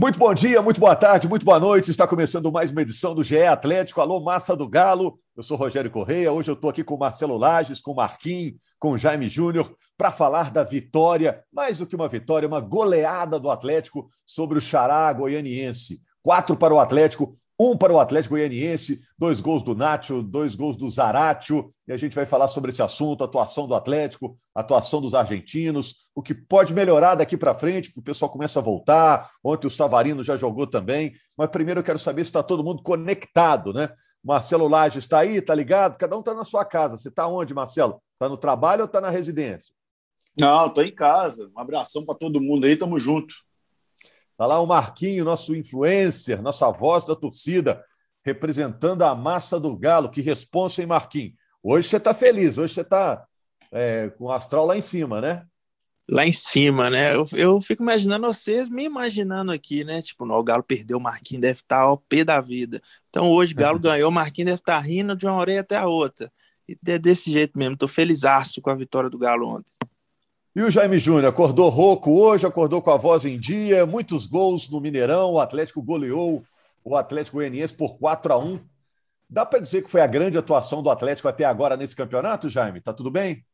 Muito bom dia, muito boa tarde, muito boa noite. Está começando mais uma edição do GE Atlético. Alô, massa do Galo. Eu sou Rogério Correia. Hoje eu estou aqui com Marcelo Lages, com Marquinhos, com Jaime Júnior, para falar da vitória, mais do que uma vitória, uma goleada do Atlético sobre o Xará goianiense. Quatro para o Atlético, um para o Atlético Goianiense, dois gols do Nacho, dois gols do Zaratio, e a gente vai falar sobre esse assunto, atuação do Atlético, atuação dos argentinos, o que pode melhorar daqui para frente, porque o pessoal começa a voltar. Ontem o Savarino já jogou também, mas primeiro eu quero saber se está todo mundo conectado, né? Marcelo Laje está aí, está ligado? Cada um está na sua casa. Você está onde, Marcelo? Está no trabalho ou está na residência? Não, estou em casa. Um abração para todo mundo aí, tamo junto. Está lá o Marquinho, nosso influencer, nossa voz da torcida, representando a massa do Galo. Que responsa, hein, Marquinho? Hoje você está feliz, hoje você está é, com o astral lá em cima, né? Lá em cima, né? Eu, eu fico imaginando vocês, me imaginando aqui, né? Tipo, não, o Galo perdeu, o Marquinhos deve estar ao pé da vida. Então hoje o Galo ganhou, o Marquinhos deve estar rindo de uma orelha até a outra. E é desse jeito mesmo, tô felizaço com a vitória do Galo ontem. E o Jaime Júnior acordou rouco hoje, acordou com a voz em dia, muitos gols no Mineirão, o Atlético goleou o Atlético Goianiense por 4 a 1 Dá para dizer que foi a grande atuação do Atlético até agora nesse campeonato, Jaime? Tá tudo bem?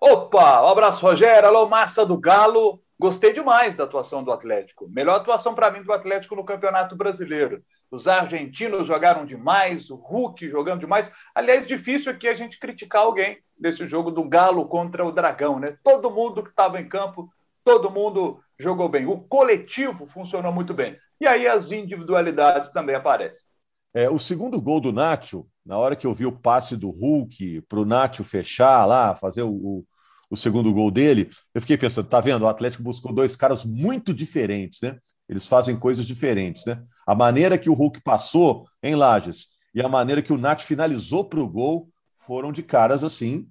Opa, um abraço, Rogério. Alô, massa do Galo. Gostei demais da atuação do Atlético. Melhor atuação para mim do Atlético no Campeonato Brasileiro. Os argentinos jogaram demais, o Hulk jogando demais. Aliás, difícil aqui a gente criticar alguém desse jogo do Galo contra o Dragão, né? Todo mundo que estava em campo, todo mundo jogou bem. O coletivo funcionou muito bem. E aí as individualidades também aparecem. É, o segundo gol do Nacho, na hora que eu vi o passe do Hulk para o Nacho fechar lá, fazer o, o, segundo gol dele, eu fiquei pensando, tá vendo? O Atlético buscou dois caras muito diferentes, né? Eles fazem coisas diferentes, né? A maneira que o Hulk passou em Lages e a maneira que o Nath finalizou para o gol foram de caras assim,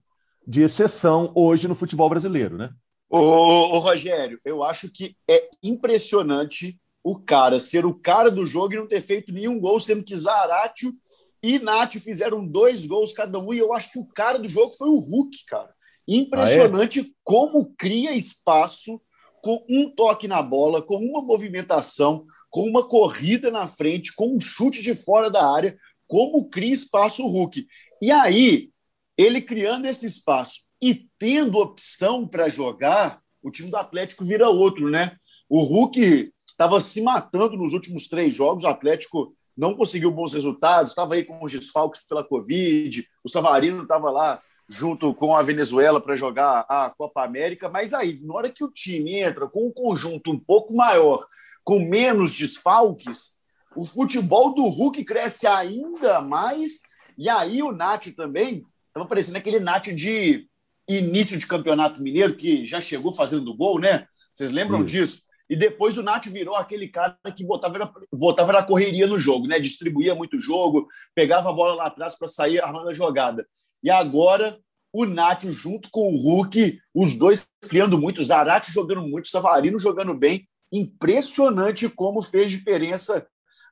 de exceção hoje no futebol brasileiro, né? Ô, ô, Rogério, eu acho que é impressionante o cara ser o cara do jogo e não ter feito nenhum gol, sendo que Zaratio e Nath fizeram dois gols cada um, e eu acho que o cara do jogo foi o Hulk, cara. Impressionante ah, é? como cria espaço com um toque na bola, com uma movimentação, com uma corrida na frente, com um chute de fora da área, como cria espaço o Hulk. E aí, ele criando esse espaço e tendo opção para jogar, o time do Atlético vira outro, né? O Hulk estava se matando nos últimos três jogos, o Atlético não conseguiu bons resultados, estava aí com os desfalques pela Covid, o Savarino estava lá junto com a Venezuela para jogar a Copa América, mas aí, na hora que o time entra com um conjunto um pouco maior, com menos desfalques, o futebol do Hulk cresce ainda mais, e aí o Nacho também estava parecendo aquele Nacho de início de campeonato mineiro, que já chegou fazendo gol, né? Vocês lembram Isso. disso? E depois o Nath virou aquele cara que botava, botava na correria no jogo, né? Distribuía muito jogo, pegava a bola lá atrás para sair armando a jogada. E agora o Nath junto com o Hulk, os dois criando muito, o Zarate jogando muito, o Savarino jogando bem. Impressionante como fez diferença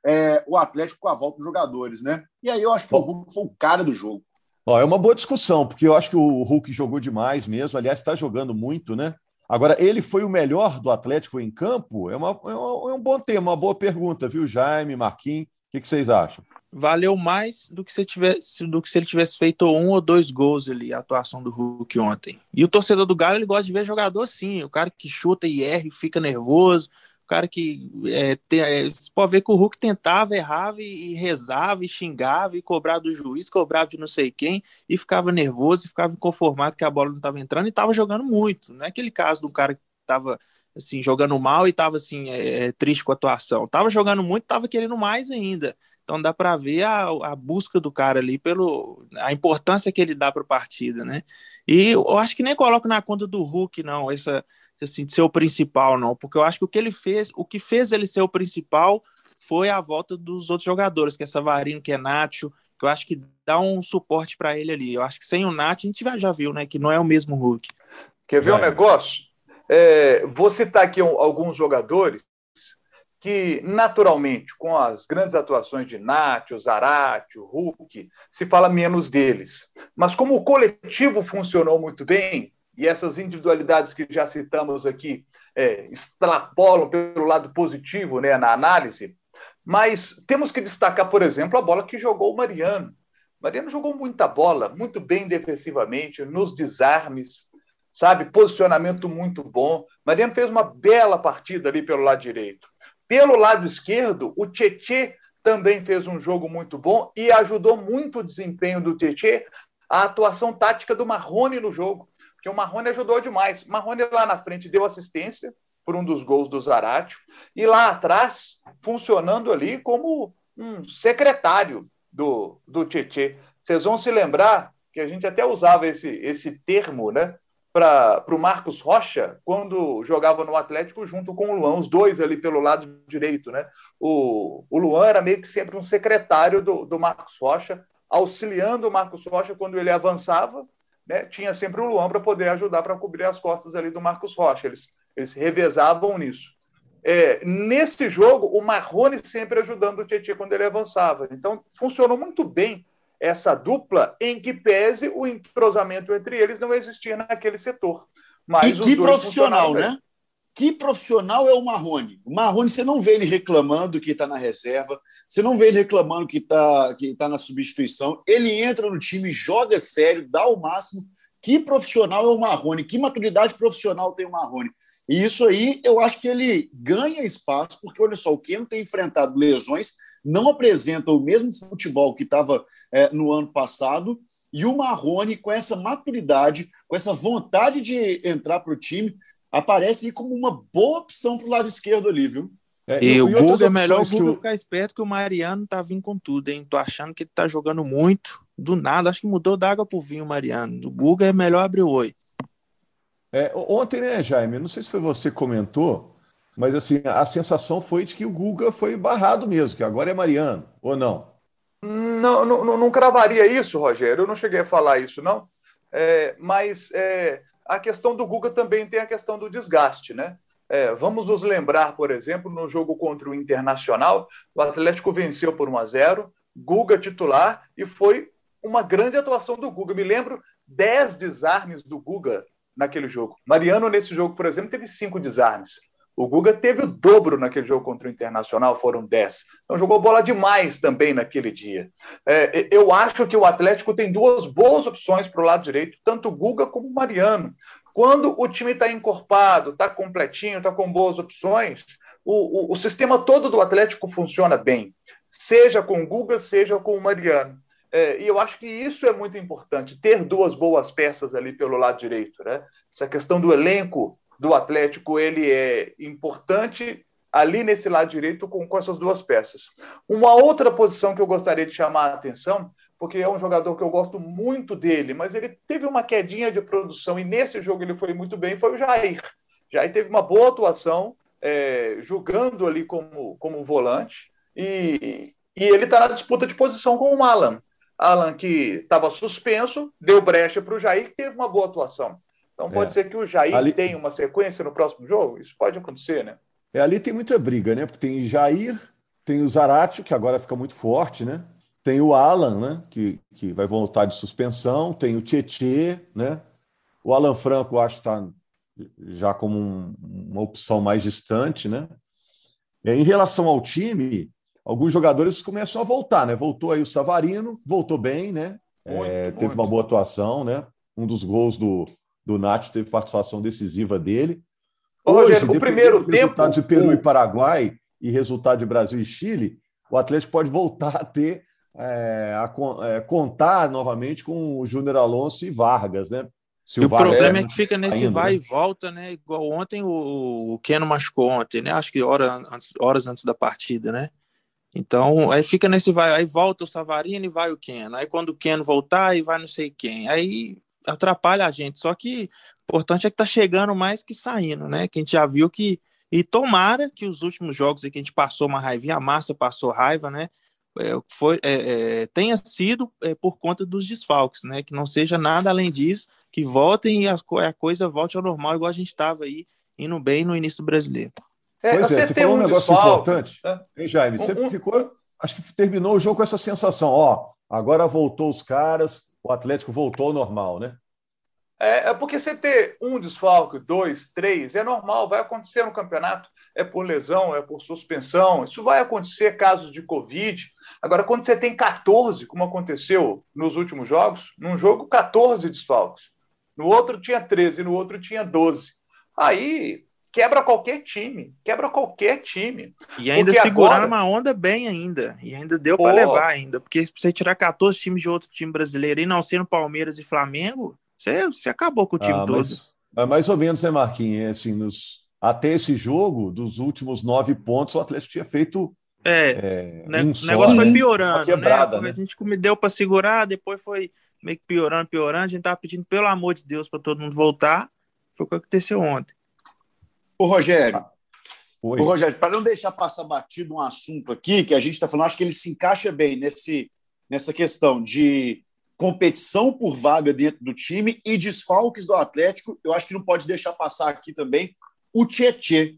é, o Atlético com a volta dos jogadores, né? E aí eu acho que o Hulk foi o cara do jogo. Ó, é uma boa discussão, porque eu acho que o Hulk jogou demais mesmo. Aliás, está jogando muito, né? Agora, ele foi o melhor do Atlético em campo? É, uma, é, uma, é um bom tema, uma boa pergunta, viu, Jaime, Marquinhos? O que, que, vocês acham? Valeu mais do que, se tivesse, do que se ele tivesse feito um ou dois gols ali, a atuação do Hulk ontem. E o torcedor do Galo, ele gosta de ver jogador assim, o cara que chuta e erra e fica nervoso, o cara que é, tem, é, você pode ver que o Hulk tentava, errava e, e, rezava e xingava e cobrava do juiz, cobrava de não sei quem e ficava nervoso e ficava inconformado que a bola não estava entrando e estava jogando muito. Não é aquele caso um cara que estava assim, jogando mal e estava assim, é, é, triste com a atuação. Tava jogando muito, tava querendo mais ainda. Então dá para ver a, a, busca do cara ali pelo a importância que ele dá para a partida, né? E eu acho que nem coloco na conta do Hulk não essa assim, de ser o principal, não, porque eu acho que o que ele fez, o que fez ele ser o principal foi a volta dos outros jogadores, que é Savarino, que é Nacho, que eu acho que dá um suporte para ele ali. Eu acho que sem o Nacho, a gente já viu, né, que não é o mesmo Hulk. Quer ver é. um negócio? É, vou citar aqui alguns jogadores que, naturalmente, com as grandes atuações de Nacho, Zarate, Hulk, se fala menos deles. Mas como o coletivo funcionou muito bem, e essas individualidades que já citamos aqui é, extrapolam pelo lado positivo né, na análise, mas temos que destacar, por exemplo, a bola que jogou o Mariano. Mariano jogou muita bola, muito bem defensivamente, nos desarmes, sabe? Posicionamento muito bom. Mariano fez uma bela partida ali pelo lado direito. Pelo lado esquerdo, o Tietê também fez um jogo muito bom e ajudou muito o desempenho do Tietê, a atuação tática do Marrone no jogo, porque o Marrone ajudou demais. Marrone lá na frente deu assistência por um dos gols do Zaratio e lá atrás funcionando ali como um secretário do, do Tietê. Vocês vão se lembrar que a gente até usava esse, esse termo, né? Para o Marcos Rocha quando jogava no Atlético junto com o Luan, os dois ali pelo lado direito. Né? O, o Luan era meio que sempre um secretário do, do Marcos Rocha, auxiliando o Marcos Rocha quando ele avançava. Né? Tinha sempre o Luan para poder ajudar para cobrir as costas ali do Marcos Rocha. Eles, eles revezavam nisso. É, nesse jogo, o Marrone sempre ajudando o Tietchan quando ele avançava. Então, funcionou muito bem essa dupla, em que pese o entrosamento entre eles não existia naquele setor. Mas e que profissional, né? Que profissional é o Marrone? O Marrone, você não vê ele reclamando que está na reserva, você não vê ele reclamando que está que tá na substituição. Ele entra no time, joga sério, dá o máximo. Que profissional é o Marrone? Que maturidade profissional tem o Marrone? E isso aí eu acho que ele ganha espaço, porque olha só, o Keno tem enfrentado lesões, não apresenta o mesmo futebol que estava é, no ano passado. E o Marrone, com essa maturidade, com essa vontade de entrar para o time, aparece como uma boa opção para o lado esquerdo ali, viu? É, e, e o Guga é melhor o Guga ficar esperto que o Mariano tá vindo com tudo, hein? Tô achando que ele tá jogando muito, do nada, acho que mudou da água pro vinho o Mariano. O Guga é melhor abrir o oi. É, ontem, né, Jaime? Não sei se foi você que comentou, mas assim, a sensação foi de que o Guga foi barrado mesmo, que agora é Mariano, ou não? Não, não, não cravaria isso, Rogério. Eu não cheguei a falar isso, não. É, mas é, a questão do Guga também tem a questão do desgaste, né? É, vamos nos lembrar, por exemplo, no jogo contra o Internacional, o Atlético venceu por 1 a 0, Guga titular, e foi uma grande atuação do Guga. Me lembro 10 desarmes do Guga naquele jogo. Mariano, nesse jogo, por exemplo, teve cinco desarmes. O Guga teve o dobro naquele jogo contra o Internacional, foram 10. Então jogou bola demais também naquele dia. É, eu acho que o Atlético tem duas boas opções para o lado direito, tanto o Guga como o Mariano. Quando o time está encorpado, está completinho, está com boas opções, o, o, o, sistema todo do Atlético funciona bem, seja com o Guga, seja com o Mariano. É, e eu acho que isso é muito importante, ter duas boas peças ali pelo lado direito. Né? Essa questão do elenco do Atlético ele é importante ali nesse lado direito com, com essas duas peças. Uma outra posição que eu gostaria de chamar a atenção, porque é um jogador que eu gosto muito dele, mas ele teve uma quedinha de produção e nesse jogo ele foi muito bem, foi o Jair. Jair teve uma boa atuação, é, jogando ali como, como volante, e, e ele está na disputa de posição com o Alan. Alan, que estava suspenso, deu brecha para o Jair, que teve uma boa atuação. Então pode é. ser que o Jair ali... tenha uma sequência no próximo jogo? Isso pode acontecer, né? É, ali tem muita briga, né? Porque tem Jair, tem o Zaratio, que agora fica muito forte, né? Tem o Alan, né? Que, que vai voltar de suspensão, tem o Tietê, né? O Alan Franco, acho que está já como um, uma opção mais distante, né? É, em relação ao time, alguns jogadores começam a voltar, né? Voltou aí o Savarino, voltou bem, né? Muito, é, muito. Teve uma boa atuação, né? Um dos gols do, do Nath teve participação decisiva dele. Hoje, Rogério, o primeiro tempo. Resultado de Peru o... e Paraguai e resultado de Brasil e Chile, o Atlético pode voltar a ter é, a, é, contar novamente com o Júnior Alonso e Vargas, né? Se o, o problema é que fica nesse ainda, vai né? e volta, né? Igual ontem o, o Keno machucou ontem, né? Acho que hora antes, horas antes da partida, né? Então, aí fica nesse vai, aí volta o Savarino e vai o Keno. Aí quando o Keno voltar, aí vai não sei quem. Aí atrapalha a gente. Só que o importante é que tá chegando mais que saindo, né? Que a gente já viu que. E tomara que os últimos jogos que a gente passou uma raivinha, a massa passou raiva, né? É, foi, é, é, tenha sido é, por conta dos desfalques, né? Que não seja nada além disso, que voltem e a, a coisa volte ao normal, igual a gente estava aí indo bem no início do brasileiro. É, pois é, você falou um, um negócio desfalque, importante, né? hein, Jaime? Você um, ficou, acho que terminou o jogo com essa sensação, ó, agora voltou os caras, o Atlético voltou ao normal, né? É, é, porque você ter um desfalque, dois, três, é normal, vai acontecer no campeonato. É por lesão, é por suspensão, isso vai acontecer casos de Covid. Agora, quando você tem 14, como aconteceu nos últimos jogos, num jogo 14 desfalques, no outro tinha 13, no outro tinha 12. Aí quebra qualquer time, quebra qualquer time. E ainda porque seguraram agora... uma onda bem ainda, e ainda deu para levar ainda, porque se você tirar 14 times de outro time brasileiro e não sendo Palmeiras e Flamengo, você, você acabou com o time ah, todo. Mas, é mais ou menos, né, Marquinhos? É assim, nos, até esse jogo, dos últimos nove pontos, o Atlético tinha feito é, é um o negócio foi piorando, quebrada, né? né? A gente deu para segurar, depois foi meio que piorando, piorando. A gente tava pedindo, pelo amor de Deus, para todo mundo voltar. Foi o que aconteceu ontem. Ô, Rogério. Oi. Ô, Rogério, para não deixar passar batido um assunto aqui, que a gente está falando, acho que ele se encaixa bem nesse, nessa questão de competição por vaga dentro do time e desfalques do Atlético. Eu acho que não pode deixar passar aqui também o Tietê.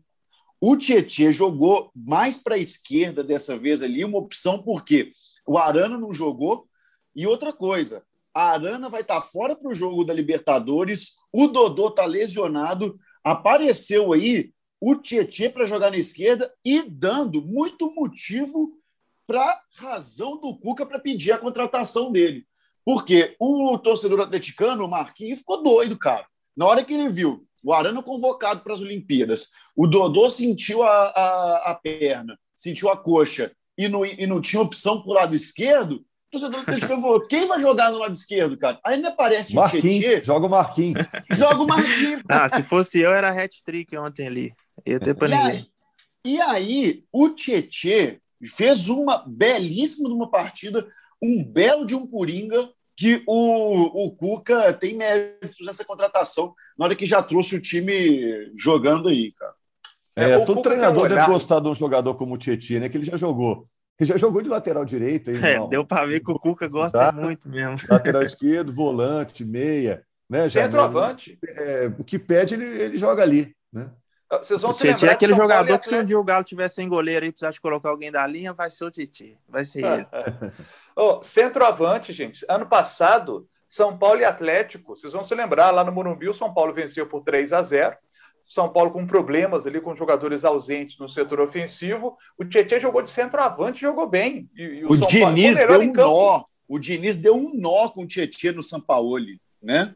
O Tietê jogou mais para a esquerda dessa vez ali, uma opção porque o Arana não jogou. E outra coisa, a Arana vai estar tá fora para o jogo da Libertadores, o Dodô está lesionado, apareceu aí o Tietchan para jogar na esquerda e dando muito motivo para razão do Cuca para pedir a contratação dele. Porque o torcedor atleticano, o Marquinhos, ficou doido, cara. Na hora que ele viu o Arana convocado para as Olimpíadas, o Dodô sentiu a, a, a perna, sentiu a coxa e não, e não tinha opção para o lado esquerdo, o torcedor atleticano falou: quem vai jogar no lado esquerdo, cara? Aí me aparece Marquinhos, o Tietchan. Joga o Marquinhos. Joga o Marquinhos. Ah, se fosse eu, era hat-trick ontem ali. Ia ter para ninguém. Aí, e aí, o Tietchan fez uma belíssima uma partida, um belo de um Coringa, que o, o Cuca tem méritos nessa contratação, na hora que já trouxe o time jogando aí, cara. É, é todo treinador deve gostar de um jogador como o Tietchan, né? Que ele já jogou ele já jogou de lateral direito. Aí, é, deu para ver que o Cuca gosta tá? muito mesmo. Lateral esquerdo, volante, meia. Né, Centroavante. É, o que pede, ele, ele joga ali. Né? Vocês vão o se Titi é aquele jogador que se um dia o Galo tivesse sem goleiro e precisasse colocar alguém da linha, vai ser o Titi. Vai ser ele. oh, centroavante, gente. Ano passado, São Paulo e Atlético, vocês vão se lembrar, lá no Morumbi, o São Paulo venceu por 3 a 0 são Paulo com problemas ali, com jogadores ausentes no setor ofensivo. O Tietchan jogou de centroavante jogou bem. E, e o, o Diniz deu um nó. O Diniz deu um nó com o Tietchan no São Paulo, né?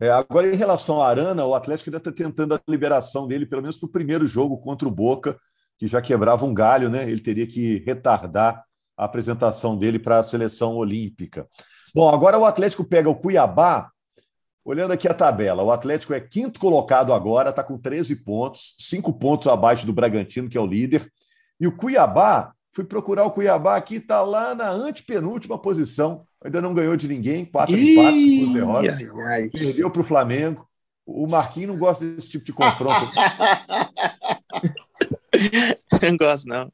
É, agora, em relação ao Arana, o Atlético ainda está tentando a liberação dele, pelo menos para o primeiro jogo contra o Boca, que já quebrava um galho, né? Ele teria que retardar a apresentação dele para a seleção olímpica. Bom, agora o Atlético pega o Cuiabá Olhando aqui a tabela, o Atlético é quinto colocado agora, está com 13 pontos, cinco pontos abaixo do Bragantino, que é o líder. E o Cuiabá, fui procurar o Cuiabá aqui, está lá na antepenúltima posição. Ainda não ganhou de ninguém, quatro Ih, empates, duas derrotas. Ai, ai. Perdeu para o Flamengo. O Marquinhos não gosta desse tipo de confronto. não gosto, não.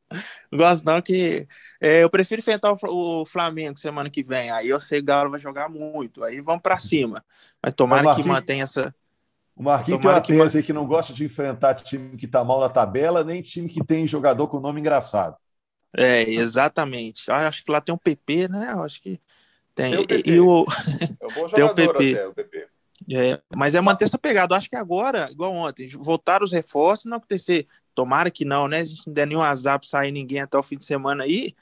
Não gosto, não, que é, eu prefiro enfrentar o, o, Flamengo semana que vem. Aí eu sei que o Galo vai jogar muito. Aí vamos para cima. Mas tomara que mantenha essa. O Marquinhos tem uma que, tese que não gosta de enfrentar time que está mal na tabela, nem time que tem jogador com nome engraçado. É, exatamente. Ah, acho que lá tem um PP, né? Acho que tem. Tem o PP. E o... É um bom tem o PP. Até, o PP. É, mas é manter essa pegada. acho que agora, igual ontem, voltaram os reforços, não acontecer. Tomara que não, né? A gente não der nenhum azar para sair ninguém até o fim de semana aí.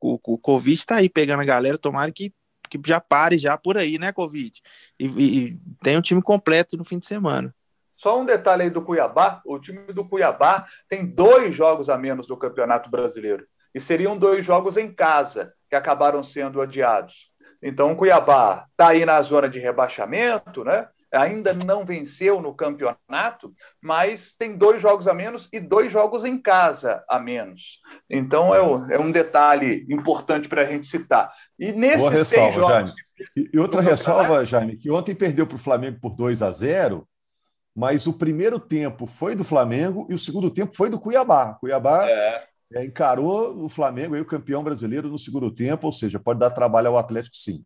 O, o, o Covid está aí pegando a galera. Tomara que, que já pare já por aí, né, Covid? E, e tem um time completo no fim de semana. Só um detalhe aí do Cuiabá: o time do Cuiabá tem dois jogos a menos do Campeonato Brasileiro. E seriam dois jogos em casa que acabaram sendo adiados. Então, o Cuiabá está aí na zona de rebaixamento, né? ainda não venceu no campeonato, mas tem dois jogos a menos e dois jogos em casa a menos. Então é, o, é um detalhe importante para a gente citar. E nesses Boa ressalva, seis jogos. Jaime. E outra ressalva, Jaime, que ontem perdeu para o Flamengo por 2 a 0 mas o primeiro tempo foi do Flamengo e o segundo tempo foi do Cuiabá. Cuiabá é. É, encarou o Flamengo, aí, o campeão brasileiro, no segundo tempo, ou seja, pode dar trabalho ao Atlético, sim.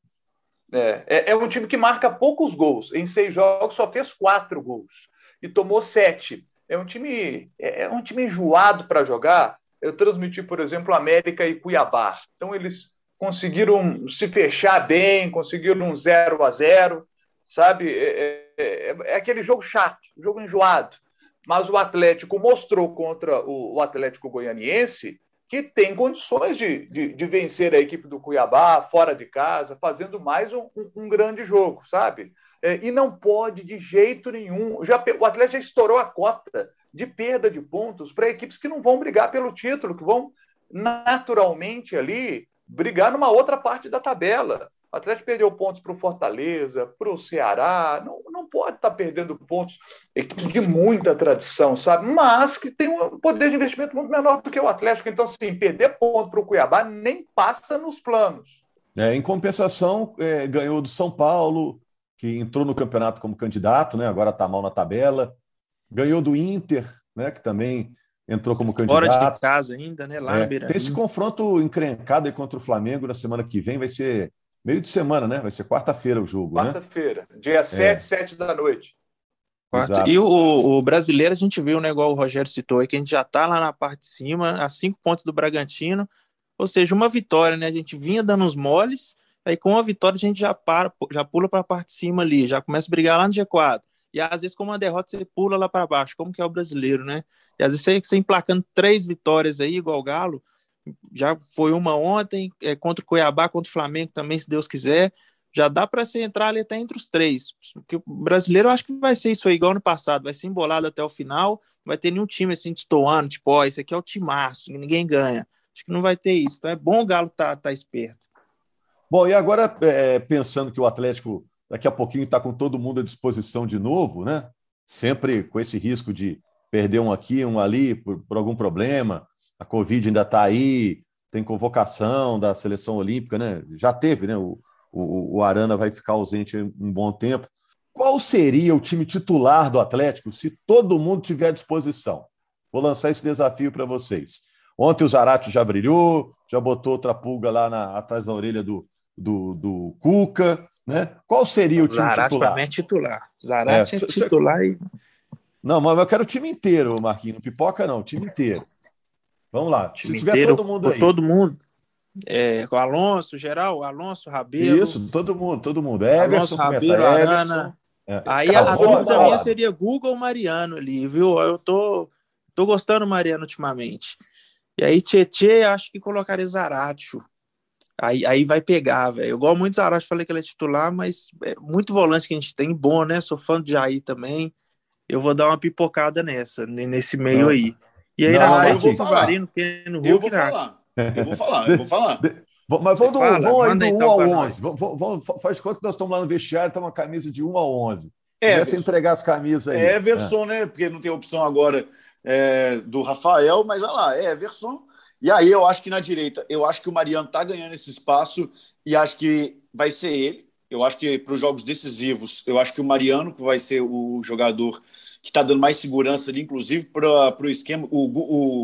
É, é, é, um time que marca poucos gols. Em seis jogos só fez quatro gols e tomou sete. É um time, é, é um time enjoado para jogar. Eu transmiti, por exemplo, América e Cuiabá. Então eles conseguiram se fechar bem, conseguiram um 0 a 0 sabe? É, é, é, aquele jogo chato, jogo enjoado. Mas o Atlético mostrou contra o, o Atlético Goianiense que tem condições de, de, de, vencer a equipe do Cuiabá fora de casa, fazendo mais um, um, um grande jogo, sabe? É, e não pode de jeito nenhum. Já, o Atlético já estourou a cota de perda de pontos para equipes que não vão brigar pelo título, que vão naturalmente ali brigar numa outra parte da tabela. O Atlético perdeu pontos para o Fortaleza, para o Ceará, não, não pode estar tá perdendo pontos, equipes de muita tradição, sabe? Mas que tem um poder de investimento muito menor do que o Atlético. Então, assim, perder ponto para o Cuiabá nem passa nos planos. É, em compensação, é, ganhou do São Paulo, que entrou no campeonato como candidato, né? agora está mal na tabela. Ganhou do Inter, né? que também entrou como candidato. Fora de casa ainda, né? Lá é, Tem esse confronto encrencado aí contra o Flamengo na semana que vem, vai ser meio de semana, né? Vai ser quarta-feira o jogo, quarta né? Quarta-feira, dia 7, é. 7 da noite. E o, o, brasileiro, a gente viu, né, igual o Rogério citou, é que a gente já está lá na parte de cima, a cinco pontos do Bragantino, ou seja, uma vitória, né? A gente vinha dando uns moles, aí com a vitória a gente já para, já pula para a parte de cima ali, já começa a brigar lá no G4. E às vezes, com uma derrota, você pula lá para baixo, como que é o brasileiro, né? E às vezes você, você emplacando três vitórias aí, igual o Galo, já foi uma ontem, é, contra o Cuiabá, contra o Flamengo também, se Deus quiser. Já dá para você entrar ali até entre os três. Porque o brasileiro acho que vai ser isso aí, igual no passado, vai ser embolado até o final, não vai ter nenhum time assim destoando, tipo, ó, esse aqui é o timaço, ninguém ganha. Acho que não vai ter isso. Então é bom o Galo estar tá, tá esperto. Bom, e agora, é, pensando que o Atlético daqui a pouquinho está com todo mundo à disposição de novo, né? Sempre com esse risco de perder um aqui, um ali, por, por algum problema a Covid ainda está aí, tem convocação da seleção olímpica, né? Já teve, né? O, o, o Arana vai ficar ausente um bom tempo. Qual seria o time titular do Atlético se todo mundo tiver à disposição? Vou lançar esse desafio para vocês. Ontem o Zarate já brilhou, já botou outra pulga lá na, atrás da orelha do, do, do Cuca. Né? Qual seria o time Zarate titular? Zarate é titular. Zarate é, é titular e... Não, mas eu quero o time inteiro, Marquinhos. Não pipoca, não, o time inteiro. Vamos lá. Se tiver inteiro, todo mundo aí. Todo mundo. É, o Alonso, geral, Alonso, Rabelo. Isso, todo mundo, todo mundo. Everson, Alonso, Rabelo, Arana. É. Aí a, a dúvida minha seria Google ou Mariano ali, viu? Eu tô, tô gostando do Mariano ultimamente. E aí, Tietê, acho que colocaria Zaratio. Aí, aí vai pegar, velho. Eu gosto muito do Zaratio, falei que ele é titular, mas é muito volante que a gente tem, bom, né? Sou fã do Jair também. Eu vou dar uma pipocada nessa, nesse meio aí. E aí, não, na área, eu vou falar. Hulk, eu vou falar. Eu vou falar, eu vou falar. Mas vamos, do, vamos aí do 1 então ao 11. Vamos, vamos, faz quanto que nós estamos lá no vestiário, estamos uma camisa de 1 ao 11. É, Começa entregar as camisas aí. É Everson, é. né? Porque não tem opção agora é, do Rafael, mas vai lá, é Everson. E aí eu acho que na direita, eu acho que o Mariano está ganhando esse espaço e acho que vai ser ele. Eu acho que para os jogos decisivos, eu acho que o Mariano vai ser o jogador que está dando mais segurança ali, inclusive para o esquema. O,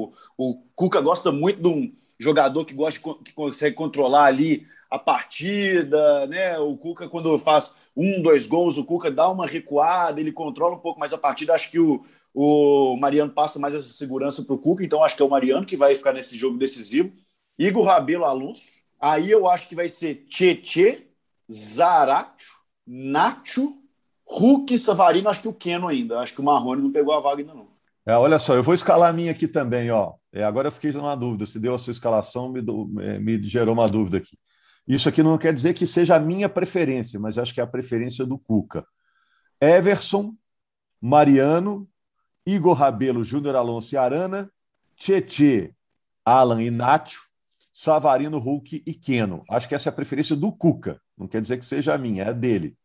o, o Cuca gosta muito de um jogador que gosta que consegue controlar ali a partida, né? O Cuca, quando faz um, dois gols, o Cuca dá uma recuada, ele controla um pouco mais a partida. Acho que o, o Mariano passa mais essa segurança para o Cuca, então acho que é o Mariano que vai ficar nesse jogo decisivo. Igor Rabelo Alonso. Aí eu acho que vai ser Tietê, Zaratio, Nacho Hulk, Savarino, acho que o Keno ainda. Acho que o Marrone não pegou a vaga ainda não. É, olha só, eu vou escalar a minha aqui também, ó. É, agora eu fiquei numa dúvida. Se deu a sua escalação, me, do, é, me gerou uma dúvida aqui. Isso aqui não quer dizer que seja a minha preferência, mas acho que é a preferência do Cuca. Everson, Mariano, Igor Rabelo, Júnior Alonso e Arana, Tietê, Alan e Nacho, Savarino, Hulk e Keno. Acho que essa é a preferência do Cuca. Não quer dizer que seja a minha, é a dele.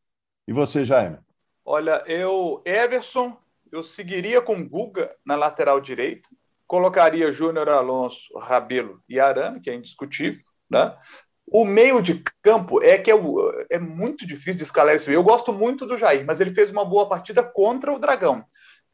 E você, Jaime? Olha, eu, Everson, eu seguiria com Guga na lateral direita, colocaria Júnior Alonso, Rabelo e Arana, que é indiscutível, né? O meio de campo é que é, é muito difícil de escalar esse meio. Eu gosto muito do Jair, mas ele fez uma boa partida contra o Dragão.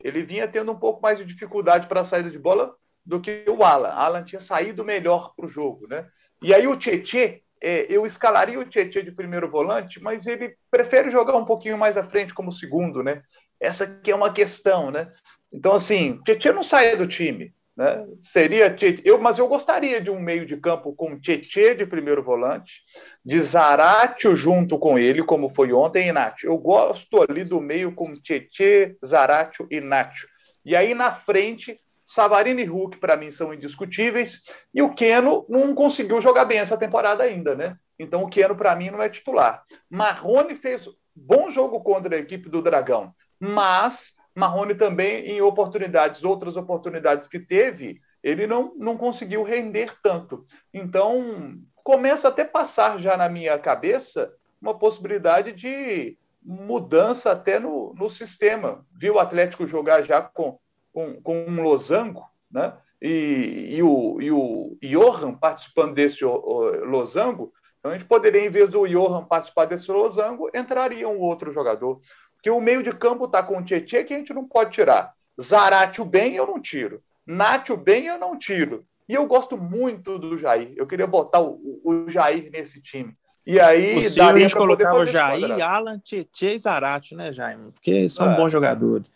Ele vinha tendo um pouco mais de dificuldade para a saída de bola do que o Alan. Alan tinha saído melhor para o jogo, né? E aí o Tietê, é, eu escalaria o Tietchan de primeiro volante, mas ele prefere jogar um pouquinho mais à frente como segundo, né? Essa que é uma questão, né? Então, assim, Tietchan não sai do time. Né? Seria eu, mas eu gostaria de um meio de campo com Tietê de primeiro volante, de Zaratio junto com ele, como foi ontem, e Nacho. Eu gosto ali do meio com Tietê, Zaratio e Nacho. E aí na frente, Savarino e Hulk, para mim, são indiscutíveis. E o Keno não conseguiu jogar bem essa temporada ainda, né? Então o Keno, para mim, não é titular. Marrone fez bom jogo contra a equipe do Dragão, mas Marrone também, em oportunidades, outras oportunidades que teve, ele não, não conseguiu render tanto. Então, começa até passar já na minha cabeça uma possibilidade de mudança até no, no sistema. Viu o Atlético jogar já com, com, com um losango, né? E, e, o, e o Johan participando desse o, o, losango, então a gente poderia, em vez do Johan participar desse losango, entraria um outro jogador. Porque o meio de campo está com o Tietchan que a gente não pode tirar. Zaratio bem, eu não tiro. Nátio bem, eu não tiro. E eu gosto muito do Jair. Eu queria botar o, o Jair nesse time. E aí, o daria a gente colocava o Jair, Alan, Tietchan e Zaratio, né, Jaime? Porque são é. bons jogadores.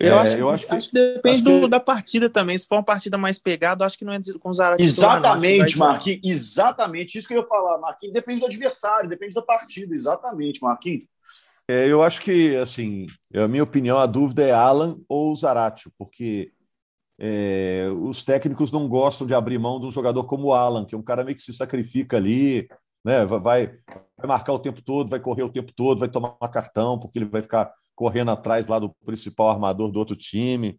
Eu, é, acho, eu acho, que, acho que depende acho do, que... da partida também. Se for uma partida mais pegada, acho que não é com o Zaratio. Exatamente, Marquinhos. Exatamente isso que eu ia falar, Marquinhos. Depende do adversário, depende da partida. Exatamente, Marquinhos. É, eu acho que, assim, a minha opinião, a dúvida é Alan ou Zaratio, porque é, os técnicos não gostam de abrir mão de um jogador como o Alan, que é um cara meio que se sacrifica ali, né? Vai, vai marcar o tempo todo, vai correr o tempo todo, vai tomar cartão, porque ele vai ficar correndo atrás lá do principal armador do outro time.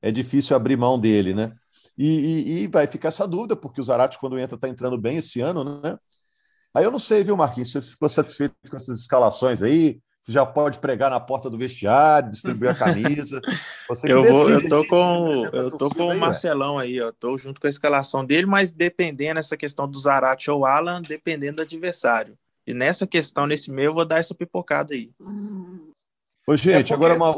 É difícil abrir mão dele, né? E, e, e vai ficar essa dúvida, porque o Zarate, quando entra, está entrando bem esse ano, né? Aí eu não sei, viu, Marquinhos? Você ficou satisfeito com essas escalações aí? Você já pode pregar na porta do vestiário, distribuir a camisa. eu, vou, eu tô com, eu tô com o Marcelão aí, ó. Tô junto com a escalação dele, mas dependendo essa questão do Zarate ou Alan, dependendo do adversário. E nessa questão, nesse meio, eu vou dar essa pipocada aí. Ô, gente, é agora uma...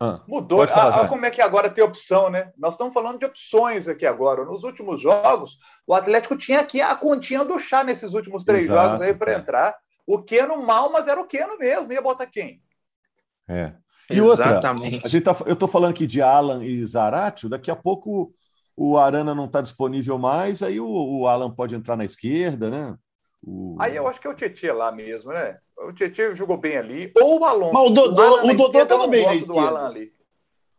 ah, mudou. Falar, ah, como é que agora tem opção, né? Nós estamos falando de opções aqui agora. Nos últimos jogos, o Atlético tinha aqui a continha do chá nesses últimos três Exato, jogos aí para é. entrar. O Keno mal, mas era o Keno mesmo. Ia botar quem? É. E Exatamente. outra, a gente tá, eu estou falando aqui de Alan e Zaratio, daqui a pouco o Arana não está disponível mais, aí o, o, Alan pode entrar na esquerda, né? O... Aí eu acho que é o Tietchan lá mesmo, né? O Tietchan jogou bem ali. Ou o Alonso. Mas o Dodô, o, o Dodô estava bem na esquerda.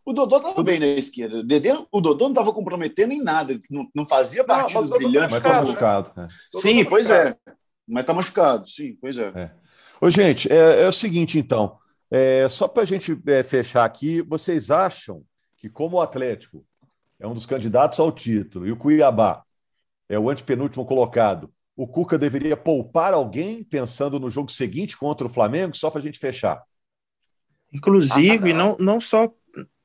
O Dodô estava bem na esquerda. O Dodô não estava comprometendo em nada, não, não fazia partidas não, brilhantes. Mas está machucado. Né? Sim, pois é. Mas está machucado, sim, pois é. é. Ô, gente, é, é o seguinte, então. É, só para a gente é, fechar aqui, vocês acham que, como o Atlético é um dos candidatos ao título e o Cuiabá é o antepenúltimo colocado, o Cuca deveria poupar alguém pensando no jogo seguinte contra o Flamengo, só para a gente fechar? Inclusive, ah, não, não só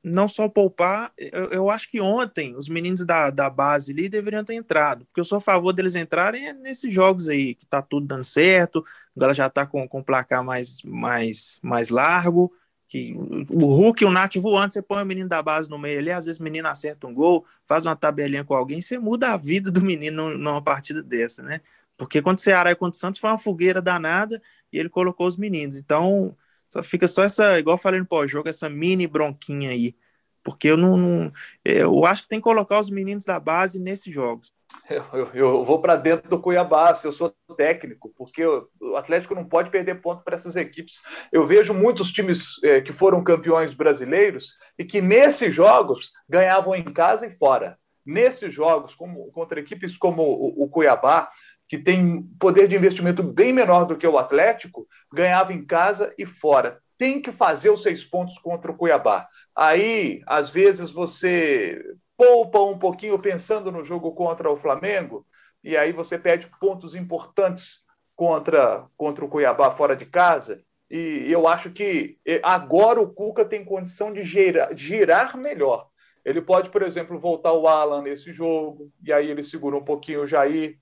não só poupar, eu, eu, acho que ontem os meninos da, da base ali deveriam ter entrado, porque eu sou a favor deles entrarem nesses jogos aí, que tá tudo dando certo, agora já tá com, com placar mais, mais, mais largo, que o Hulk e o Nath voando, você põe o menino da base no meio ali, às vezes o menino acerta um gol, faz uma tabelinha com alguém, você muda a vida do menino numa partida dessa, né? Porque quando o Ceará e contra o Santos foi uma fogueira danada e ele colocou os meninos, então só fica só essa, igual falei no pós-jogo, essa mini bronquinha aí. Porque eu não, não, Eu acho que tem que colocar os meninos da base nesses jogos. Eu, eu, eu vou para dentro do Cuiabá, se eu sou técnico, porque o Atlético não pode perder ponto para essas equipes. Eu vejo muitos times é, que foram campeões brasileiros e que nesses jogos ganhavam em casa e fora. Nesses jogos, como, contra equipes como o, o Cuiabá, que tem poder de investimento bem menor do que o Atlético, ganhava em casa e fora. Tem que fazer os seis pontos contra o Cuiabá. Aí, às vezes, você poupa um pouquinho pensando no jogo contra o Flamengo, e aí você perde pontos importantes contra, contra o Cuiabá fora de casa. E eu acho que agora o Cuca tem condição de girar, girar melhor. Ele pode, por exemplo, voltar o Alan nesse jogo, e aí ele segura um pouquinho o Jair,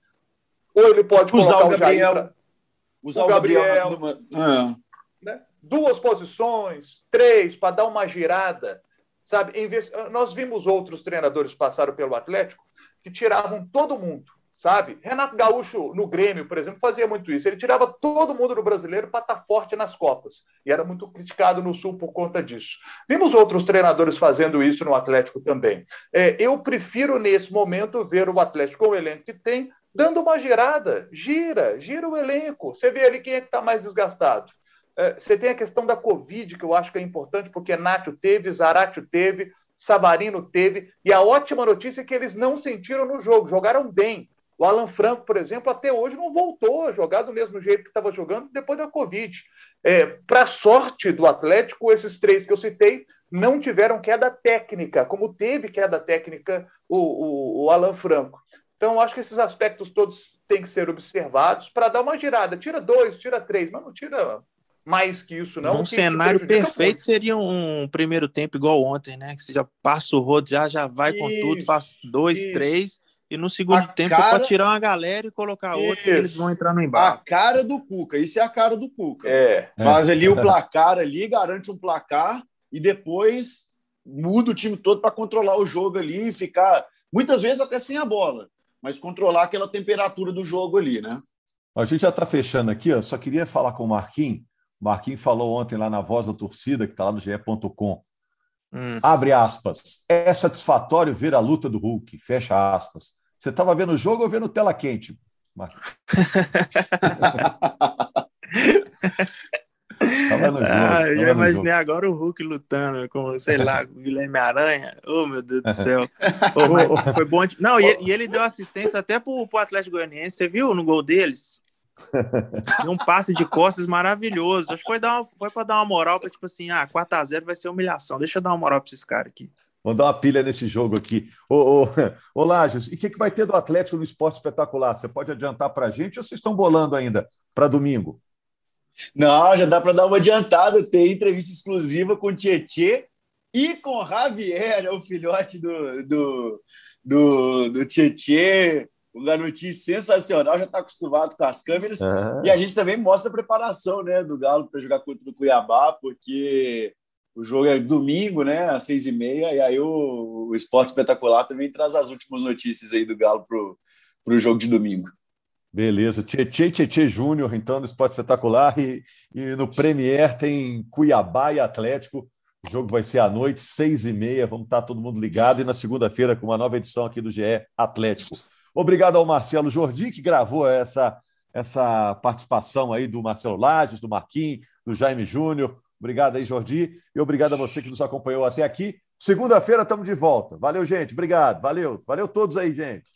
ou ele pode usar o Gabriel. O Jair usar o Gabriel. Gabriel numa... é. né? Duas posições, três, para dar uma girada. Sabe? Vez... Nós vimos outros treinadores passaram pelo Atlético que tiravam todo mundo. sabe? Renato Gaúcho, no Grêmio, por exemplo, fazia muito isso. Ele tirava todo mundo do brasileiro para estar tá forte nas Copas. E era muito criticado no Sul por conta disso. Vimos outros treinadores fazendo isso no Atlético também. É, eu prefiro, nesse momento, ver o Atlético com o elenco que tem, dando uma girada. Gira, gira o elenco. Você vê ali quem é que está mais desgastado. É, você tem a questão da Covid, que eu acho que é importante, porque Nátio teve, Zaratio teve, Sabarino teve, e a ótima notícia é que eles não sentiram no jogo, jogaram bem. O Alan Franco, por exemplo, até hoje não voltou a jogar do mesmo jeito que estava jogando depois da Covid. É, Para sorte do Atlético, esses três que eu citei não tiveram queda técnica, como teve queda técnica o, o, o Alan Franco. Então, acho que esses aspectos todos têm que ser observados para dar uma girada. Tira dois, tira três, mas não tira mais que isso, não. Um cenário perfeito muito. seria um primeiro tempo igual ontem, né? Que você já passa o rodo, já, já vai isso, com tudo, faz dois, isso. três, e no segundo a tempo cara... é para tirar uma galera e colocar outra, e eles vão entrar no embate. A cara do Cuca, isso é a cara do Cuca. É. Faz ali o placar ali, garante um placar e depois muda o time todo para controlar o jogo ali e ficar, muitas vezes até sem a bola, mas controlar aquela temperatura do jogo ali, né? A gente já está fechando aqui, ó. só queria falar com o Marquinhos Marquinhos falou ontem lá na voz da torcida, que está lá no ge.com. Hum. Abre aspas. É satisfatório ver a luta do Hulk. Fecha aspas. Você estava vendo o jogo ou vendo tela quente? Tava no jogo, ah, eu já imaginei agora o Hulk lutando com, sei lá, com o Guilherme Aranha. Oh, meu Deus do céu. Oh, foi bom. Não, e, e, ele deu assistência até pro, pro Atlético Goianiense. Você viu no gol deles? um passe de costas maravilhoso. Acho que foi, dar uma, foi para dar uma moral para tipo assim, ah, 4x0 vai ser humilhação. Deixa eu dar uma moral para esses caras aqui. Vamos dar uma pilha nesse jogo aqui. Ô, ô, ô Lages, e o que, que vai ter do Atlético no esporte espetacular? Você pode adiantar para a gente ou vocês estão bolando ainda para domingo? Não, já dá para dar uma adiantada. Tem entrevista exclusiva com o Tietê e com o Javier, é o filhote do, do, do, do Tietê o Ganutinho sensacional, já está acostumado com as câmeras. Uhum. E a gente também mostra a preparação né, do Galo para jogar contra o Cuiabá, porque o jogo é domingo, né, às seis e meia, e aí o, o Esporte Espetacular também traz as últimas notícias aí do Galo para o jogo de domingo. Beleza, Tietê Tietê Júnior, então, no Esporte Espetacular, e, e no Premier tem Cuiabá e Atlético. O jogo vai ser à noite, seis e meia. Vamos estar todo mundo ligado. E na segunda-feira, com uma nova edição aqui do GE Atlético. Obrigado ao Marcelo Jordi, que gravou essa, essa participação aí do Marcelo Lages, do Marquinhos, do Jaime Júnior. Obrigado aí, Jordi, e obrigado a você que nos acompanhou até aqui. Segunda-feira estamos de volta. Valeu, gente. Obrigado. Valeu. Valeu todos aí, gente.